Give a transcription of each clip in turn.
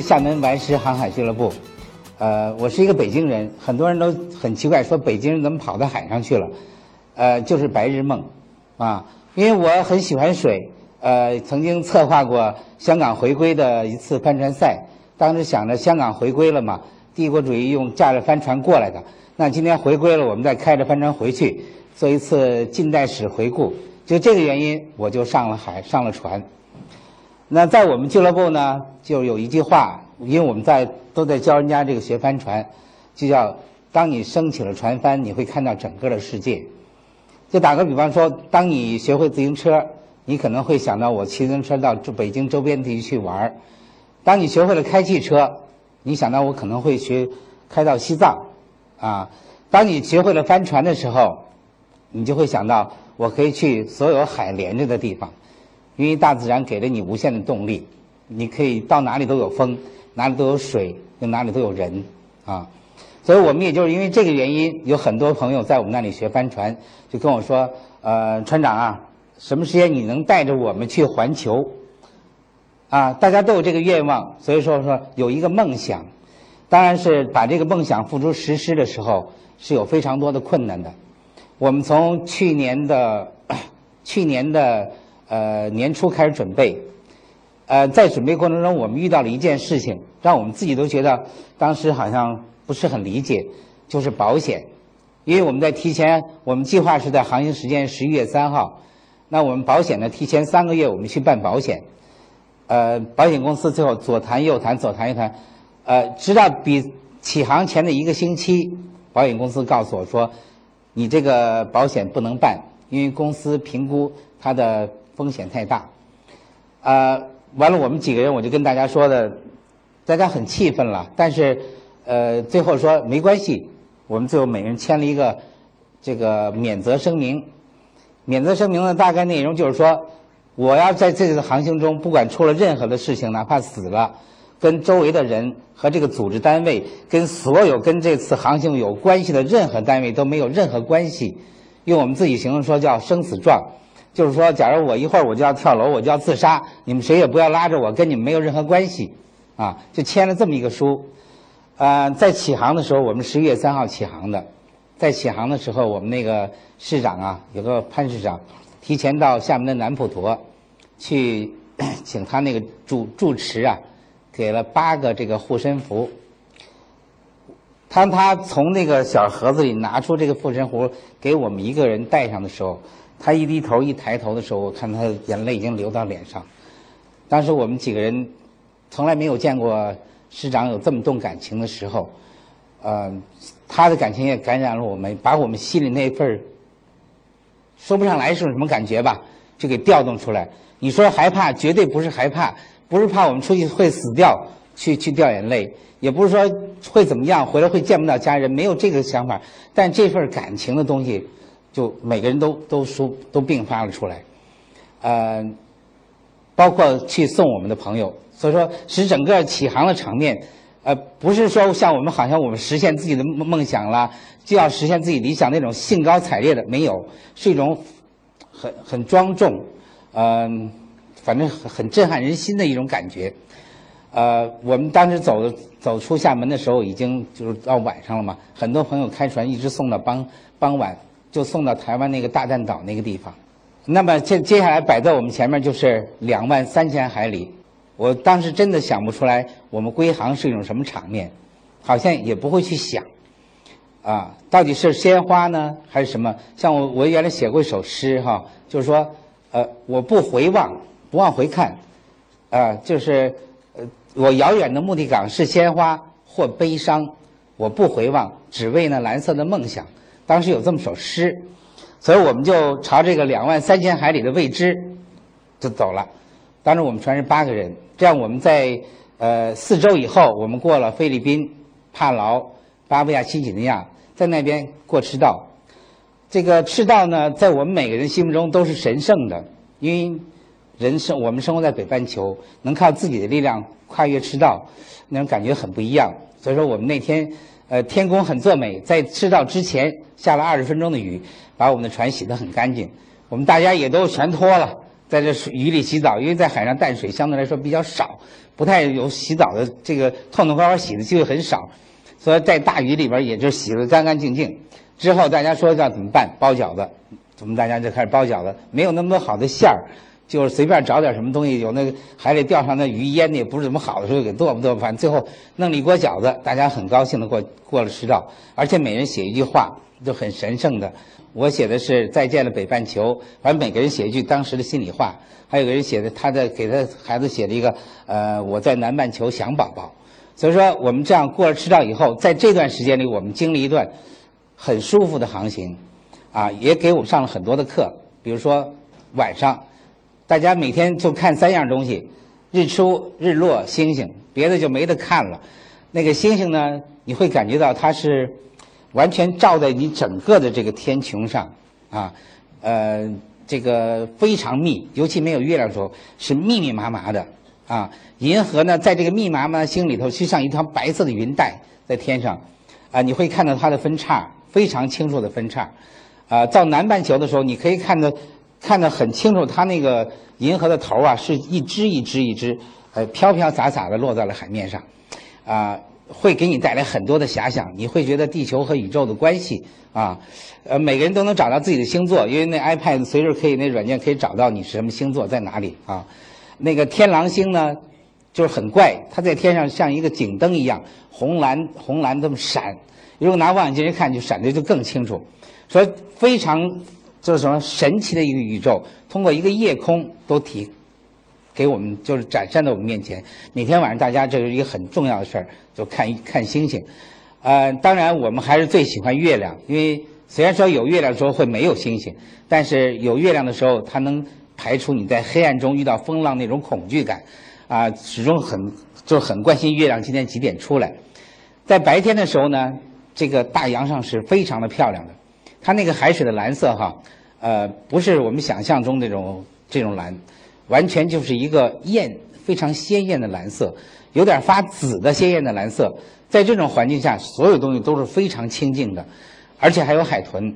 厦门顽石航海俱乐部，呃，我是一个北京人，很多人都很奇怪，说北京人怎么跑到海上去了？呃，就是白日梦，啊，因为我很喜欢水，呃，曾经策划过香港回归的一次帆船赛，当时想着香港回归了嘛，帝国主义用驾着帆船过来的，那今天回归了，我们再开着帆船回去，做一次近代史回顾，就这个原因，我就上了海，上了船。那在我们俱乐部呢，就有一句话，因为我们在都在教人家这个学帆船，就叫当你升起了船帆，你会看到整个的世界。就打个比方说，当你学会自行车，你可能会想到我骑自行车到北京周边地区去玩儿；当你学会了开汽车，你想到我可能会学开到西藏，啊；当你学会了帆船的时候，你就会想到我可以去所有海连着的地方。因为大自然给了你无限的动力，你可以到哪里都有风，哪里都有水，又哪里都有人，啊，所以我们也就是因为这个原因，有很多朋友在我们那里学帆船，就跟我说，呃，船长啊，什么时间你能带着我们去环球？啊，大家都有这个愿望，所以说说有一个梦想，当然是把这个梦想付诸实施的时候是有非常多的困难的。我们从去年的 去年的。呃，年初开始准备，呃，在准备过程中，我们遇到了一件事情，让我们自己都觉得当时好像不是很理解，就是保险。因为我们在提前，我们计划是在航行时间十一月三号，那我们保险呢，提前三个月我们去办保险，呃，保险公司最后左谈右谈，左谈右谈，呃，直到比起航前的一个星期，保险公司告诉我说，你这个保险不能办，因为公司评估它的。风险太大，啊，完了，我们几个人我就跟大家说的，大家很气愤了。但是，呃，最后说没关系，我们最后每人签了一个这个免责声明。免责声明的大概内容就是说，我要在这次航行中，不管出了任何的事情，哪怕死了，跟周围的人和这个组织单位，跟所有跟这次航行有关系的任何单位都没有任何关系。用我们自己形容说叫生死状。就是说，假如我一会儿我就要跳楼，我就要自杀，你们谁也不要拉着我，跟你们没有任何关系，啊，就签了这么一个书。呃，在起航的时候，我们十一月三号起航的，在起航的时候，我们那个市长啊，有个潘市长，提前到厦门的南普陀，去 请他那个住住持啊，给了八个这个护身符。当他从那个小盒子里拿出这个护身符给我们一个人戴上的时候。他一低头一抬头的时候，我看他眼泪已经流到脸上。当时我们几个人从来没有见过师长有这么动感情的时候，呃，他的感情也感染了我们，把我们心里那份说不上来是什么感觉吧，就给调动出来。你说害怕，绝对不是害怕，不是怕我们出去会死掉去去掉眼泪，也不是说会怎么样回来会见不到家人，没有这个想法。但这份感情的东西。就每个人都都说都并发了出来，呃，包括去送我们的朋友，所以说使整个起航的场面，呃，不是说像我们好像我们实现自己的梦梦想了，就要实现自己理想那种兴高采烈的，没有，是一种很很庄重，嗯，反正很很震撼人心的一种感觉，呃，我们当时走走出厦门的时候，已经就是到晚上了嘛，很多朋友开船一直送到傍傍晚。就送到台湾那个大战岛那个地方，那么接接下来摆在我们前面就是两万三千海里，我当时真的想不出来我们归航是一种什么场面，好像也不会去想，啊，到底是鲜花呢还是什么？像我我原来写过一首诗哈，就是说，呃，我不回望，不往回看，啊，就是呃，我遥远的目的港是鲜花或悲伤，我不回望，只为那蓝色的梦想。当时有这么首诗，所以我们就朝这个两万三千海里的未知就走了。当时我们船是八个人，这样我们在呃四周以后，我们过了菲律宾、帕劳、巴布亚新几内亚，在那边过赤道。这个赤道呢，在我们每个人心目中都是神圣的，因为人生我们生活在北半球，能靠自己的力量跨越赤道，那种感觉很不一样。所以说，我们那天。呃，天公很作美，在赤道之前下了二十分钟的雨，把我们的船洗得很干净。我们大家也都全脱了，在这水雨里洗澡，因为在海上淡水相对来说比较少，不太有洗澡的这个痛痛快快洗的机会很少，所以在大雨里边也就洗得干干净净。之后大家说要怎么办？包饺子，我们大家就开始包饺子，没有那么多好的馅儿，就是随便找点什么东西，有那个海里钓上那鱼腌的也不是怎么好的时候给剁吧剁吧，反正最后弄了一锅饺子，大家很高兴的过过了赤道，而且每人写一句话，就很神圣的。我写的是再见了北半球，反正每个人写一句当时的心里话，还有个人写的他的给他孩子写了一个呃我在南半球想宝宝，所以说我们这样过了赤道以后，在这段时间里，我们经历一段很舒服的航行，啊，也给我们上了很多的课，比如说晚上，大家每天就看三样东西：日出、日落、星星，别的就没得看了。那个星星呢，你会感觉到它是。完全照在你整个的这个天穹上，啊，呃，这个非常密，尤其没有月亮的时候是密密麻麻的，啊，银河呢在这个密麻麻的星里头，就像一条白色的云带在天上，啊，你会看到它的分叉，非常清楚的分叉，啊，到南半球的时候，你可以看到看得很清楚，它那个银河的头啊是一只一只一只，呃，飘飘洒洒的落在了海面上，啊。会给你带来很多的遐想，你会觉得地球和宇宙的关系啊，呃，每个人都能找到自己的星座，因为那 iPad 随时可以，那软件可以找到你是什么星座在哪里啊。那个天狼星呢，就是很怪，它在天上像一个警灯一样，红蓝红蓝这么闪，如果拿望远镜一看，就闪的就更清楚。所以非常就是什么神奇的一个宇宙，通过一个夜空都提。给我们就是展现在我们面前。每天晚上大家这是一个很重要的事儿，就看一看星星。呃，当然我们还是最喜欢月亮，因为虽然说有月亮的时候会没有星星，但是有月亮的时候，它能排除你在黑暗中遇到风浪那种恐惧感。啊，始终很就很关心月亮今天几点出来。在白天的时候呢，这个大洋上是非常的漂亮的，它那个海水的蓝色哈，呃，不是我们想象中那种这种蓝。完全就是一个艳、非常鲜艳的蓝色，有点发紫的鲜艳的蓝色。在这种环境下，所有东西都是非常清净的，而且还有海豚。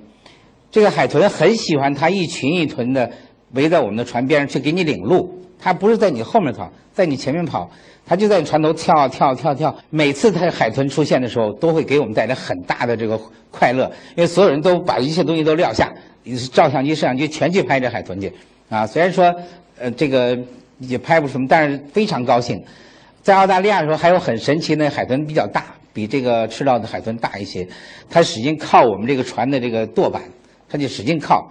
这个海豚很喜欢它一群一群的围在我们的船边上去给你领路。它不是在你后面跑，在你前面跑，它就在你船头跳跳跳跳。每次它海豚出现的时候，都会给我们带来很大的这个快乐，因为所有人都把一切东西都撂下，照相机、摄像机全去拍这海豚去。啊，虽然说。呃，这个也拍不出什么，但是非常高兴。在澳大利亚的时候，还有很神奇的海豚，比较大，比这个赤道的海豚大一些。它使劲靠我们这个船的这个舵板，它就使劲靠。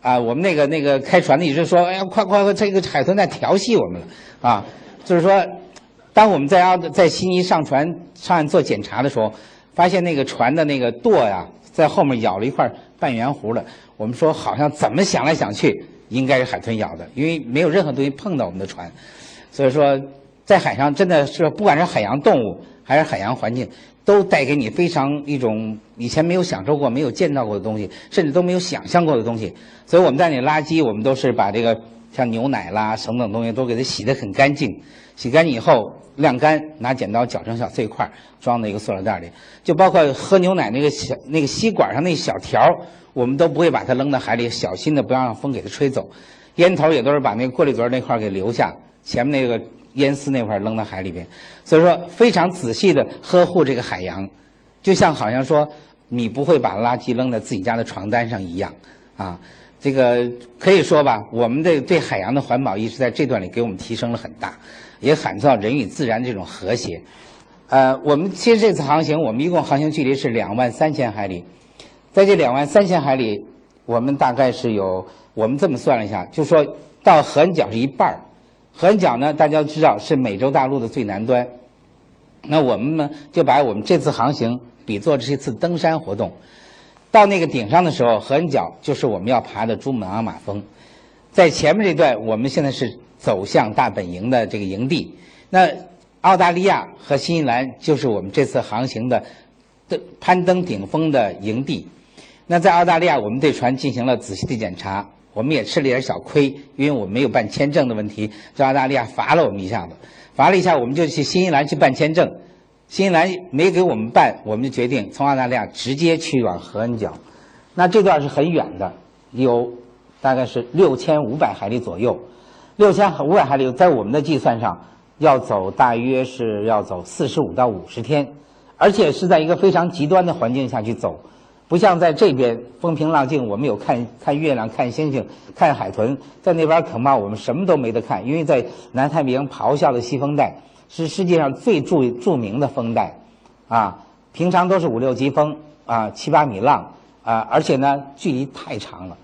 啊，我们那个那个开船的一直说：“哎呀，快快快，这个海豚在调戏我们了。”啊，就是说，当我们在澳在悉尼上船上岸做检查的时候，发现那个船的那个舵呀，在后面咬了一块半圆弧的。我们说，好像怎么想来想去。应该是海豚咬的，因为没有任何东西碰到我们的船，所以说在海上真的是不管是海洋动物还是海洋环境，都带给你非常一种以前没有享受过、没有见到过的东西，甚至都没有想象过的东西。所以我们在那垃圾，我们都是把这个像牛奶啦等等东西都给它洗得很干净，洗干净以后晾干，拿剪刀绞成小碎块，装在一个塑料袋里。就包括喝牛奶那个小那个吸管上那小条。我们都不会把它扔到海里，小心的不要让风给它吹走。烟头也都是把那个过滤嘴那块给留下，前面那个烟丝那块扔到海里边。所以说非常仔细的呵护这个海洋，就像好像说你不会把垃圾扔在自己家的床单上一样啊。这个可以说吧，我们的对海洋的环保意识在这段里给我们提升了很大，也喊造人与自然这种和谐。呃，我们其实这次航行，我们一共航行距离是两万三千海里。在这两万三千海里，我们大概是有，我们这么算了一下，就说到合恩角是一半儿。合恩角呢，大家都知道是美洲大陆的最南端。那我们呢，就把我们这次航行比作是一次登山活动。到那个顶上的时候，合恩角就是我们要爬的珠穆朗玛峰。在前面这段，我们现在是走向大本营的这个营地。那澳大利亚和新西兰就是我们这次航行的登攀登顶峰的营地。那在澳大利亚，我们对船进行了仔细的检查，我们也吃了点小亏，因为我们没有办签证的问题，在澳大利亚罚了我们一下子，罚了一下，我们就去新西兰去办签证，新西兰没给我们办，我们就决定从澳大利亚直接去往合恩角，那这段是很远的，有大概是六千五百海里左右，六千五百海里，在我们的计算上，要走大约是要走四十五到五十天，而且是在一个非常极端的环境下去走，不像在这边风平浪静，我们有看看月亮、看星星、看海豚，在那边恐怕我们什么都没得看，因为在南太平洋咆哮的西风带是世界上最著著名的风带，啊，平常都是五六级风啊，七八米浪啊，而且呢距离太长了，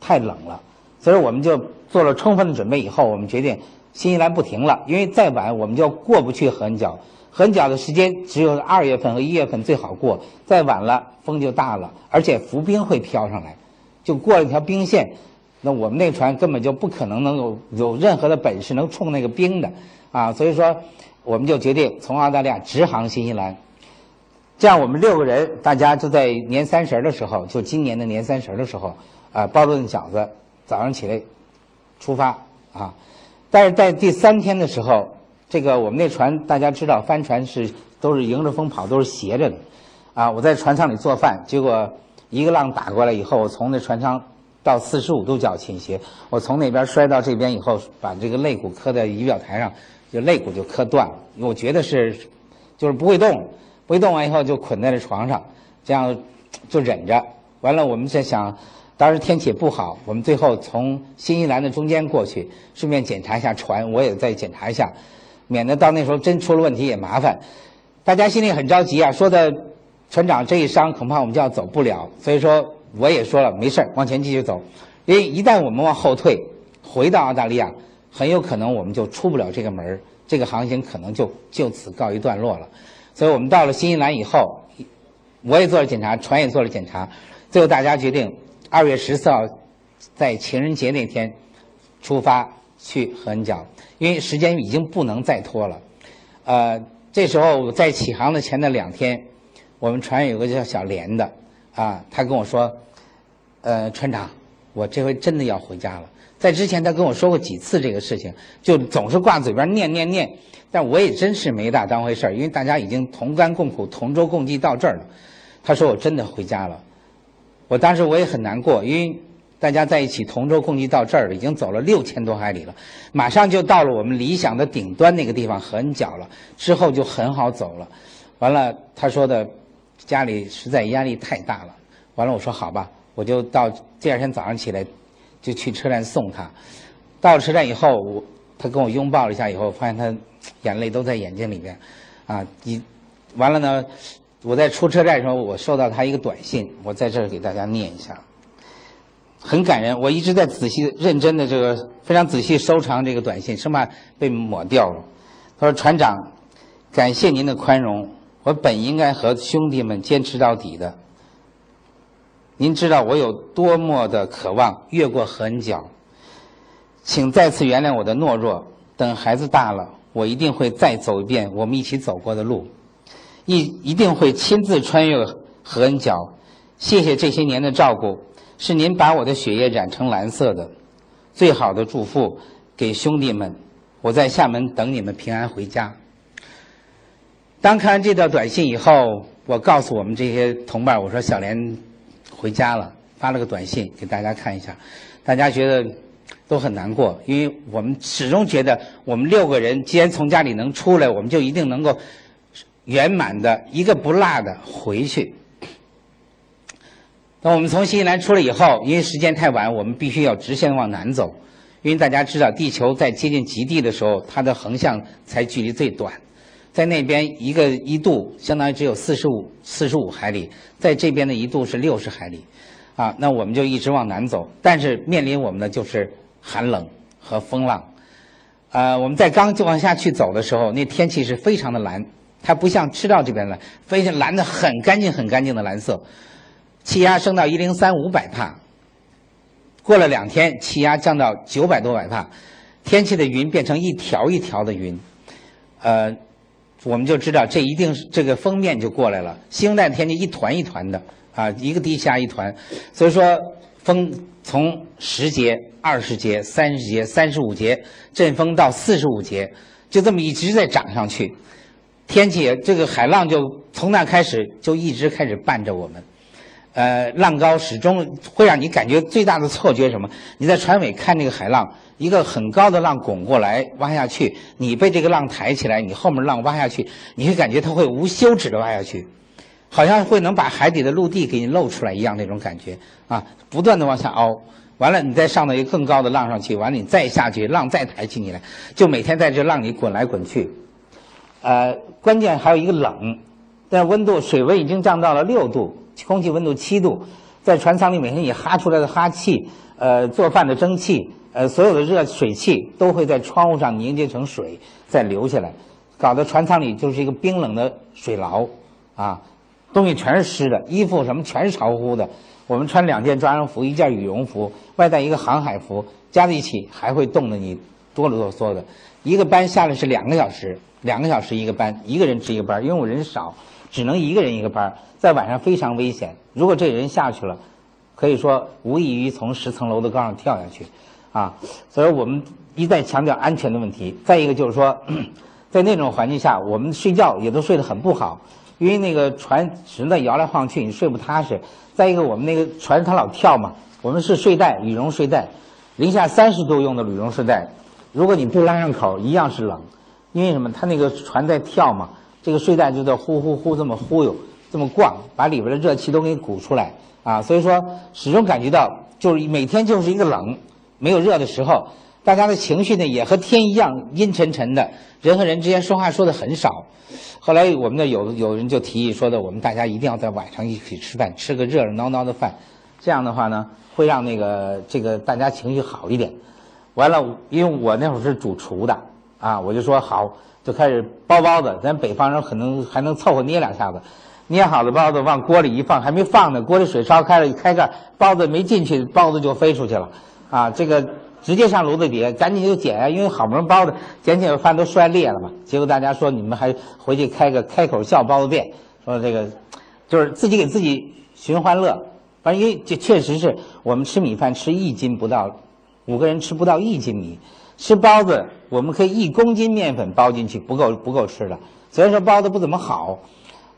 太冷了，所以我们就。做了充分的准备以后，我们决定新西兰不停了，因为再晚我们就过不去合角。很早的时间只有二月份和一月份最好过，再晚了风就大了，而且浮冰会飘上来，就过了一条冰线，那我们那船根本就不可能能有有任何的本事能冲那个冰的啊！所以说，我们就决定从澳大利亚直航新西兰。这样我们六个人，大家就在年三十的时候，就今年的年三十的时候，啊，包顿饺子，早上起来。出发啊！但是在第三天的时候，这个我们那船大家知道，帆船是都是迎着风跑，都是斜着的啊！我在船舱里做饭，结果一个浪打过来以后，我从那船舱到四十五度角倾斜，我从那边摔到这边以后，把这个肋骨磕在仪表台上，就肋骨就磕断了。我觉得是就是不会动，不会动完以后就捆在这床上，这样就忍着。完了，我们在想。当时天气也不好，我们最后从新西兰的中间过去，顺便检查一下船，我也再检查一下，免得到那时候真出了问题也麻烦。大家心里很着急啊，说的船长这一伤恐怕我们就要走不了，所以说我也说了没事往前继续走，因为一旦我们往后退，回到澳大利亚，很有可能我们就出不了这个门这个航行可能就就此告一段落了。所以我们到了新西兰以后，我也做了检查，船也做了检查，最后大家决定。二月十四号，在情人节那天出发去和恩讲，因为时间已经不能再拖了。呃，这时候在起航的前的两天，我们船有个叫小莲的啊，他跟我说：“呃，船长，我这回真的要回家了。”在之前他跟我说过几次这个事情，就总是挂嘴边念念念，但我也真是没大当回事儿，因为大家已经同甘共苦、同舟共济到这儿了。他说：“我真的回家了。”我当时我也很难过，因为大家在一起同舟共济到这儿了，已经走了六千多海里了，马上就到了我们理想的顶端那个地方很角了，之后就很好走了。完了，他说的家里实在压力太大了。完了，我说好吧，我就到第二天早上起来就去车站送他。到了车站以后，我他跟我拥抱了一下以后，发现他眼泪都在眼睛里面，啊，一完了呢。我在出车站的时候，我收到他一个短信，我在这儿给大家念一下，很感人。我一直在仔细、认真的这个非常仔细收藏这个短信，生怕被抹掉了。他说：“船长，感谢您的宽容，我本应该和兄弟们坚持到底的。您知道我有多么的渴望越过合恩角，请再次原谅我的懦弱。等孩子大了，我一定会再走一遍我们一起走过的路。”一一定会亲自穿越合恩角，谢谢这些年的照顾，是您把我的血液染成蓝色的，最好的祝福给兄弟们，我在厦门等你们平安回家。当看完这条短信以后，我告诉我们这些同伴，我说小莲回家了，发了个短信给大家看一下，大家觉得都很难过，因为我们始终觉得我们六个人既然从家里能出来，我们就一定能够。圆满的一个不落的回去。那我们从新西兰出来以后，因为时间太晚，我们必须要直线往南走。因为大家知道，地球在接近极地的时候，它的横向才距离最短。在那边一个一度相当于只有四十五四十五海里，在这边的一度是六十海里，啊，那我们就一直往南走。但是面临我们的就是寒冷和风浪。呃，我们在刚就往下去走的时候，那天气是非常的蓝。它不像赤道这边蓝，非常蓝的很干净、很干净的蓝色。气压升到一零三五百帕，过了两天，气压降到九百多百帕，天气的云变成一条一条的云，呃，我们就知道这一定是这个封面就过来了。星带天气一团一团的啊，一个地下一团，所以说风从十节、二十节、三十节、三十五节，阵风到四十五节，就这么一直在涨上去。天气，这个海浪就从那开始就一直开始伴着我们，呃，浪高始终会让你感觉最大的错觉什么？你在船尾看那个海浪，一个很高的浪滚过来挖下去，你被这个浪抬起来，你后面浪挖下去，你会感觉它会无休止的挖下去，好像会能把海底的陆地给你露出来一样那种感觉啊，不断的往下凹，完了你再上到一个更高的浪上去，完了你再下去，浪再抬起你来，就每天在这浪里滚来滚去，呃，关键还有一个冷，但温度水温已经降到了六度。空气温度七度，在船舱里每天你哈出来的哈气，呃，做饭的蒸汽，呃，所有的热水汽都会在窗户上凝结成水，再流下来，搞得船舱里就是一个冰冷的水牢，啊，东西全是湿的，衣服什么全是潮乎乎的。我们穿两件抓绒服，一件羽绒服，外带一个航海服，加在一起还会冻得你哆啰哆嗦的。一个班下来是两个小时，两个小时一个班，一个人值一个班，因为我人少。只能一个人一个班，在晚上非常危险。如果这人下去了，可以说无异于从十层楼的高上跳下去，啊！所以我们一再强调安全的问题。再一个就是说，在那种环境下，我们睡觉也都睡得很不好，因为那个船只能在摇来晃去，你睡不踏实。再一个，我们那个船它老跳嘛，我们是睡袋，羽绒睡袋，零下三十度用的羽绒睡袋，如果你不拉上口，一样是冷，因为什么？它那个船在跳嘛。这个睡袋就在呼呼呼这么忽悠，这么逛，把里边的热气都给鼓出来啊！所以说，始终感觉到就是每天就是一个冷，没有热的时候，大家的情绪呢也和天一样阴沉沉的，人和人之间说话说的很少。后来我们那有有人就提议说的，我们大家一定要在晚上一起吃饭，吃个热热闹闹的饭，这样的话呢会让那个这个大家情绪好一点。完了，因为我那会儿是主厨的啊，我就说好。就开始包包子，咱北方人可能还能凑合捏两下子，捏好的包子往锅里一放，还没放呢，锅里水烧开了，一开盖，包子没进去，包子就飞出去了，啊，这个直接上炉子底下，赶紧就捡啊，因为好不容易包子捡起来饭都摔裂了嘛。结果大家说你们还回去开个开口笑包子店，说这个就是自己给自己寻欢乐，反正因为这确实是我们吃米饭吃一斤不到，五个人吃不到一斤米。吃包子，我们可以一公斤面粉包进去，不够不够吃的。所以说包子不怎么好，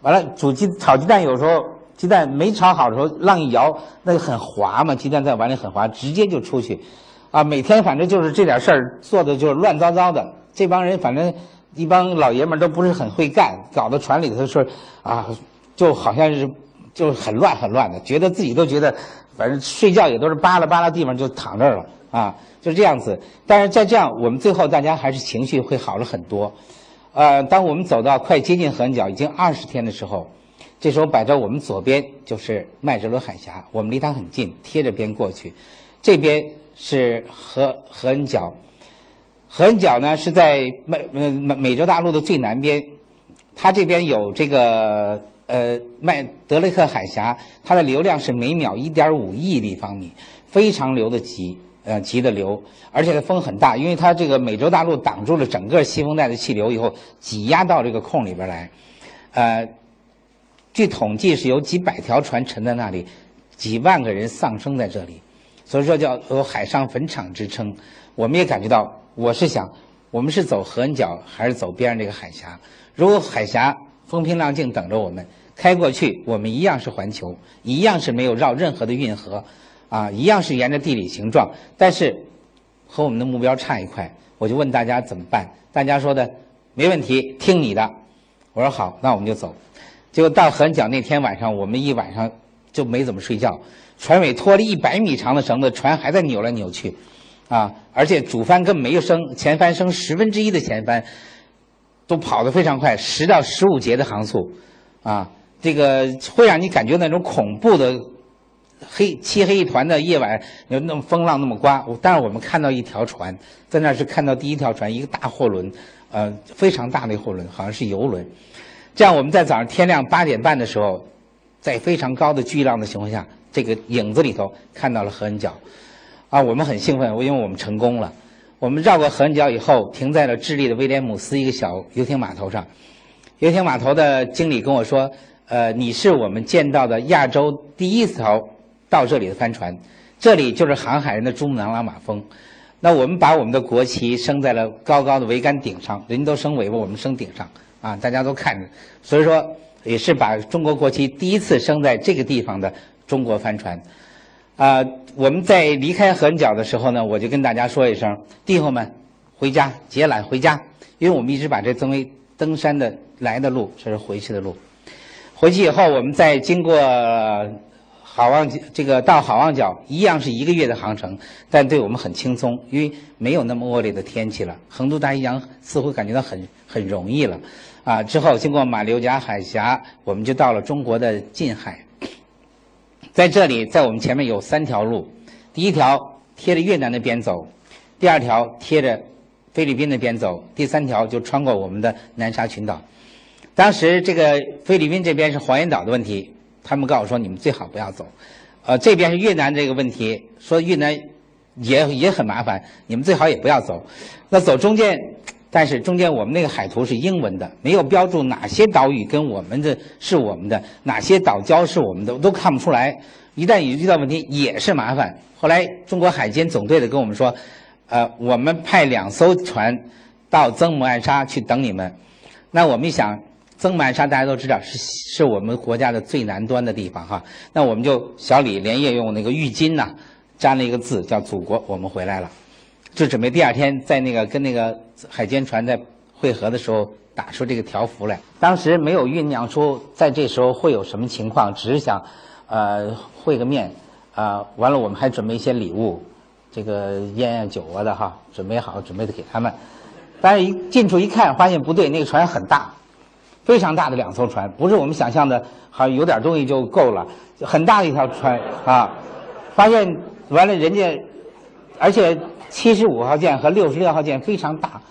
完了煮鸡炒鸡蛋，有时候鸡蛋没炒好的时候，浪一摇，那个很滑嘛，鸡蛋在碗里很滑，直接就出去。啊，每天反正就是这点事儿做的就是乱糟糟的。这帮人反正一帮老爷们都不是很会干，搞到船里头是啊，就好像是就很乱很乱的，觉得自己都觉得，反正睡觉也都是扒拉扒拉地方就躺这儿了啊。就是这样子，但是在这样，我们最后大家还是情绪会好了很多。呃，当我们走到快接近河恩角已经二十天的时候，这时候摆在我们左边就是麦哲伦海峡，我们离它很近，贴着边过去。这边是河河恩角，河恩角呢是在美美美洲大陆的最南边，它这边有这个呃麦德雷克海峡，它的流量是每秒一点五亿立方米，非常流的急。呃，急的流，而且它风很大，因为它这个美洲大陆挡住了整个西风带的气流以后，挤压到这个空里边来。呃，据统计是有几百条船沉在那里，几万个人丧生在这里，所以说叫有海上坟场之称。我们也感觉到，我是想，我们是走河恩角还是走边上这个海峡？如果海峡风平浪静等着我们开过去，我们一样是环球，一样是没有绕任何的运河。啊，一样是沿着地理形状，但是和我们的目标差一块。我就问大家怎么办？大家说的没问题，听你的。我说好，那我们就走。结果到横角那天晚上，我们一晚上就没怎么睡觉。船尾拖了一百米长的绳子，船还在扭来扭去，啊，而且主帆根本没有升，前帆升十分之一的前帆，都跑得非常快，十到十五节的航速，啊，这个会让你感觉那种恐怖的。黑漆黑一团的夜晚，有那么风浪那么刮，但是我们看到一条船，在那是看到第一条船，一个大货轮，呃，非常大的货轮，好像是游轮。这样我们在早上天亮八点半的时候，在非常高的巨浪的情况下，这个影子里头看到了合恩角，啊，我们很兴奋，因为我们成功了。我们绕过合恩角以后，停在了智利的威廉姆斯一个小游艇码头上。游艇码头的经理跟我说：“呃，你是我们见到的亚洲第一条。”到这里的帆船，这里就是航海人的珠穆朗玛峰。那我们把我们的国旗升在了高高的桅杆顶上，人家都升尾巴，我们升顶上啊，大家都看着。所以说，也是把中国国旗第一次升在这个地方的中国帆船。啊，我们在离开横角的时候呢，我就跟大家说一声，弟兄们，回家结缆回家，因为我们一直把这作为登山的来的路，这是回去的路。回去以后，我们再经过好望角，这个到好望角一样是一个月的航程，但对我们很轻松，因为没有那么恶劣的天气了。横渡大西洋似乎感觉到很很容易了。啊，之后经过马六甲海峡，我们就到了中国的近海。在这里，在我们前面有三条路，第一条贴着越南那边走，第二条贴着菲律宾那边走，第三条就穿过我们的南沙群岛。当时这个菲律宾这边是黄岩岛的问题，他们告诉我说你们最好不要走。呃，这边是越南这个问题，说越南也也很麻烦，你们最好也不要走。那走中间。但是中间我们那个海图是英文的，没有标注哪些岛屿跟我们的是我们的，哪些岛礁是我们的，都看不出来。一旦遇到问题也是麻烦。后来中国海监总队的跟我们说，呃，我们派两艘船到曾母暗沙去等你们。那我们一想，曾满沙大家都知道是是我们国家的最南端的地方哈。那我们就小李连夜用那个浴巾呐，粘了一个字叫“祖国”，我们回来了。就准备第二天在那个跟那个海监船在汇合的时候打出这个条幅来。当时没有酝酿出在这时候会有什么情况，只是想，呃，会个面，啊，完了我们还准备一些礼物，这个烟呀酒啊的哈，准备好准备的给他们。但是一进处一看，发现不对，那个船很大，非常大的两艘船，不是我们想象的，好像有点东西就够了，很大的一条船啊。发现完了人家，而且。七十五号舰和六十六号舰非常大，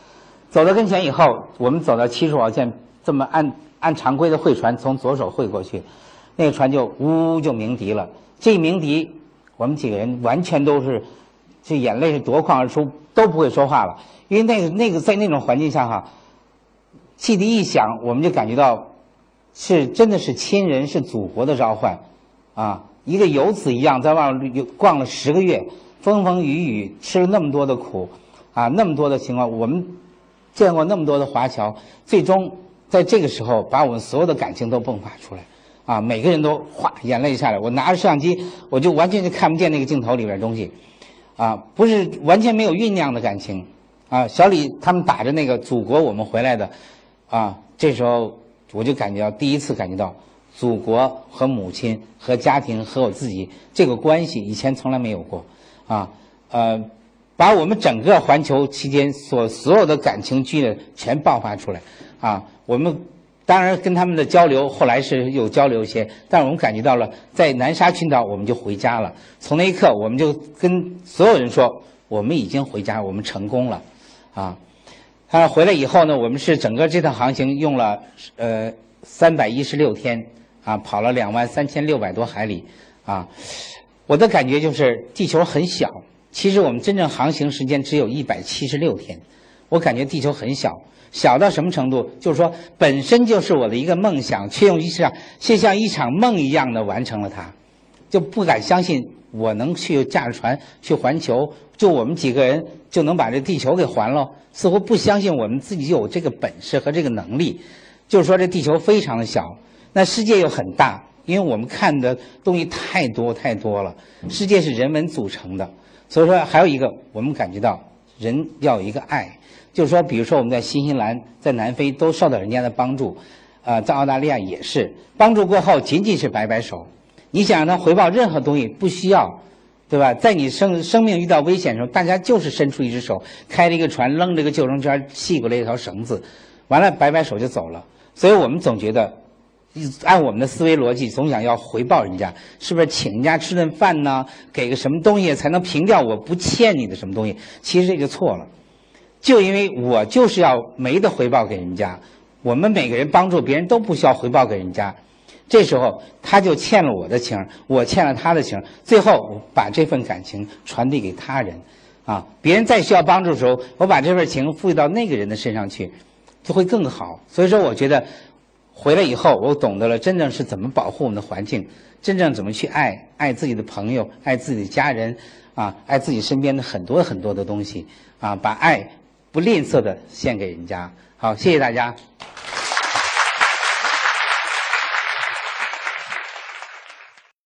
走到跟前以后，我们走到七十五号舰，这么按按常规的会船从左手会过去，那个船就呜就鸣笛了。这一鸣笛，我们几个人完全都是，这眼泪是夺眶而出，都不会说话了。因为那个那个在那种环境下哈，汽笛一响，我们就感觉到是真的是亲人是祖国的召唤，啊，一个游子一样在外面逛了十个月。风风雨雨，吃了那么多的苦，啊，那么多的情况，我们见过那么多的华侨，最终在这个时候，把我们所有的感情都迸发出来，啊，每个人都哗眼泪下来。我拿着摄像机，我就完全就看不见那个镜头里边东西，啊，不是完全没有酝酿的感情，啊，小李他们打着那个祖国我们回来的，啊，这时候我就感觉到第一次感觉到祖国和母亲和家庭和我自己这个关系，以前从来没有过。啊，呃，把我们整个环球期间所所有的感情剧呢全爆发出来，啊，我们当然跟他们的交流后来是有交流一些，但我们感觉到了在南沙群岛我们就回家了。从那一刻，我们就跟所有人说，我们已经回家，我们成功了，啊，他回来以后呢，我们是整个这趟航行用了呃三百一十六天，啊，跑了两万三千六百多海里，啊。我的感觉就是地球很小，其实我们真正航行时间只有一百七十六天。我感觉地球很小，小到什么程度？就是说，本身就是我的一个梦想，却用一场却像一场梦一样的完成了它，就不敢相信我能去驾着船去环球，就我们几个人就能把这地球给环了。似乎不相信我们自己有这个本事和这个能力。就是说，这地球非常的小，那世界又很大。因为我们看的东西太多太多了，世界是人文组成的，所以说还有一个，我们感觉到人要有一个爱，就是说，比如说我们在新西兰、在南非都受到人家的帮助，呃，在澳大利亚也是帮助过后，仅仅是摆摆手，你想让他回报任何东西不需要，对吧？在你生生命遇到危险的时候，大家就是伸出一只手，开了一个船，扔这个救生圈，系过来一条绳子，完了摆摆手就走了，所以我们总觉得。按我们的思维逻辑，总想要回报人家，是不是请人家吃顿饭呢？给个什么东西才能平掉我不欠你的什么东西？其实这就错了，就因为我就是要没得回报给人家。我们每个人帮助别人都不需要回报给人家，这时候他就欠了我的情，我欠了他的情，最后把这份感情传递给他人，啊，别人再需要帮助的时候，我把这份情赋予到那个人的身上去，就会更好。所以说，我觉得。回来以后，我懂得了真正是怎么保护我们的环境，真正怎么去爱爱自己的朋友，爱自己的家人，啊，爱自己身边的很多很多的东西，啊，把爱不吝啬的献给人家。好，谢谢大家。